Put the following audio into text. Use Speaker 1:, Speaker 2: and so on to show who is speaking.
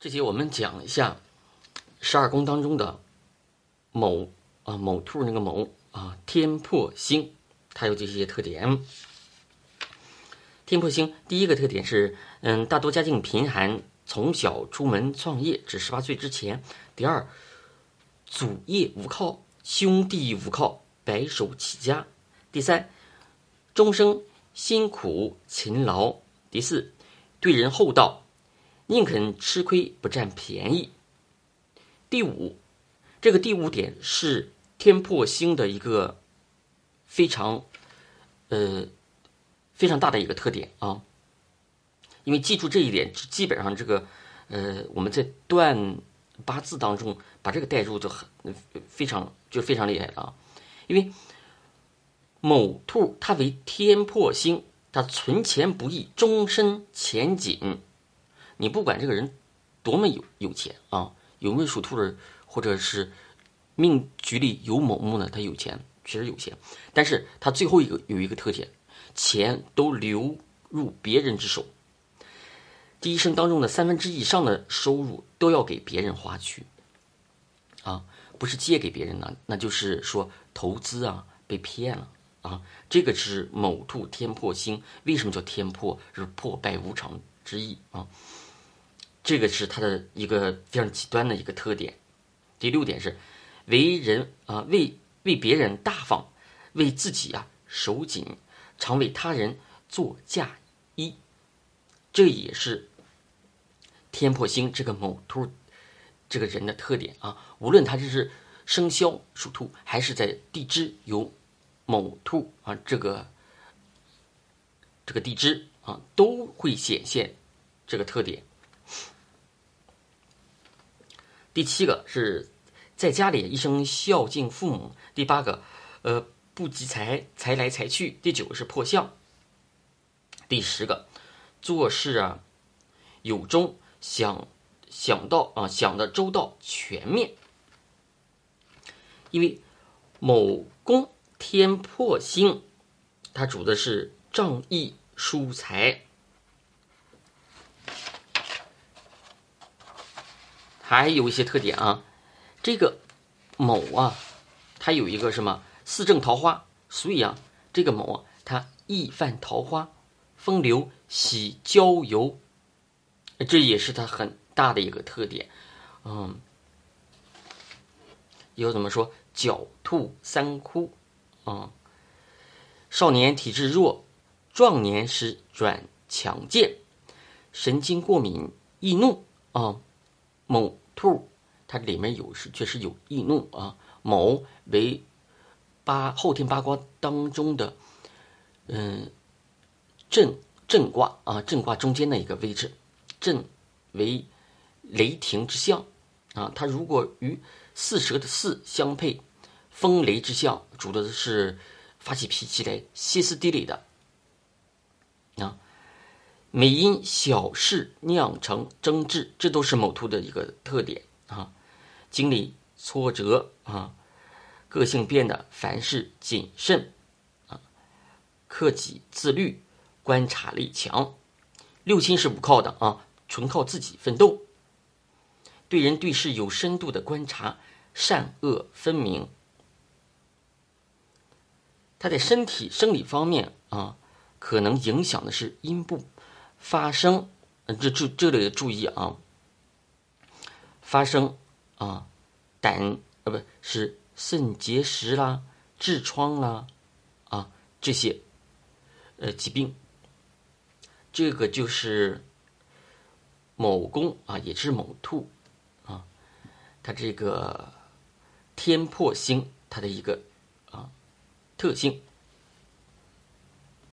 Speaker 1: 这节我们讲一下十二宫当中的卯啊卯兔那个卯啊天破星，它有这些特点。天破星第一个特点是，嗯，大多家境贫寒，从小出门创业至十八岁之前。第二，祖业无靠，兄弟无靠，白手起家。第三，终生辛苦勤劳。第四，对人厚道，宁肯吃亏不占便宜。第五，这个第五点是天破星的一个非常呃。非常大的一个特点啊，因为记住这一点，基本上这个，呃，我们在断八字当中把这个带入就很非常就非常厉害了啊。因为某兔它为天破星，它存钱不易，终身钱紧。你不管这个人多么有有钱啊，有没有属兔的，或者是命局里有某木呢？他有钱，确实有钱，但是他最后一个有一个特点。钱都流入别人之手，这一生当中的三分之以上的收入都要给别人花去，啊，不是借给别人的，那就是说投资啊被骗了啊，这个是某兔天破星，为什么叫天破？是破败无常之意啊，这个是他的一个非常极端的一个特点。第六点是为人啊为为别人大方，为自己啊守紧。常为他人做嫁衣，这也是天破星这个卯兔这个人的特点啊。无论他这是生肖属兔，还是在地支有卯兔啊，这个这个地支啊，都会显现这个特点。第七个是在家里一生孝敬父母。第八个，呃。不积财，财来财去。第九个是破相。第十个，做事啊有中，想想到啊想的周到全面。因为某宫天破星，它主的是仗义疏财，还有一些特点啊。这个某啊，它有一个什么？四正桃花，所以啊，这个卯啊，它易犯桃花，风流喜郊游，这也是它很大的一个特点。嗯，又怎么说？狡兔三窟啊，少年体质弱，壮年时转强健，神经过敏，易怒啊。某兔它里面有是确实有易怒啊。某为。八后天八卦当中的，嗯，震震卦啊，震卦中间的一个位置，震为雷霆之象啊。它如果与四蛇的四相配，风雷之象，主的是发起脾气来歇斯底里的啊。每因小事酿成争执，这都是某兔的一个特点啊。经历挫折啊。个性变得凡事谨慎，啊，克己自律，观察力强，六亲是不靠的啊，纯靠自己奋斗。对人对事有深度的观察，善恶分明。他在身体生理方面啊，可能影响的是阴部发生，这这这里注意啊，发生啊，胆呃不是。肾结石啦、痔疮啦，啊，这些呃疾病，这个就是某宫啊，也是某兔啊，它这个天破星它的一个啊特性。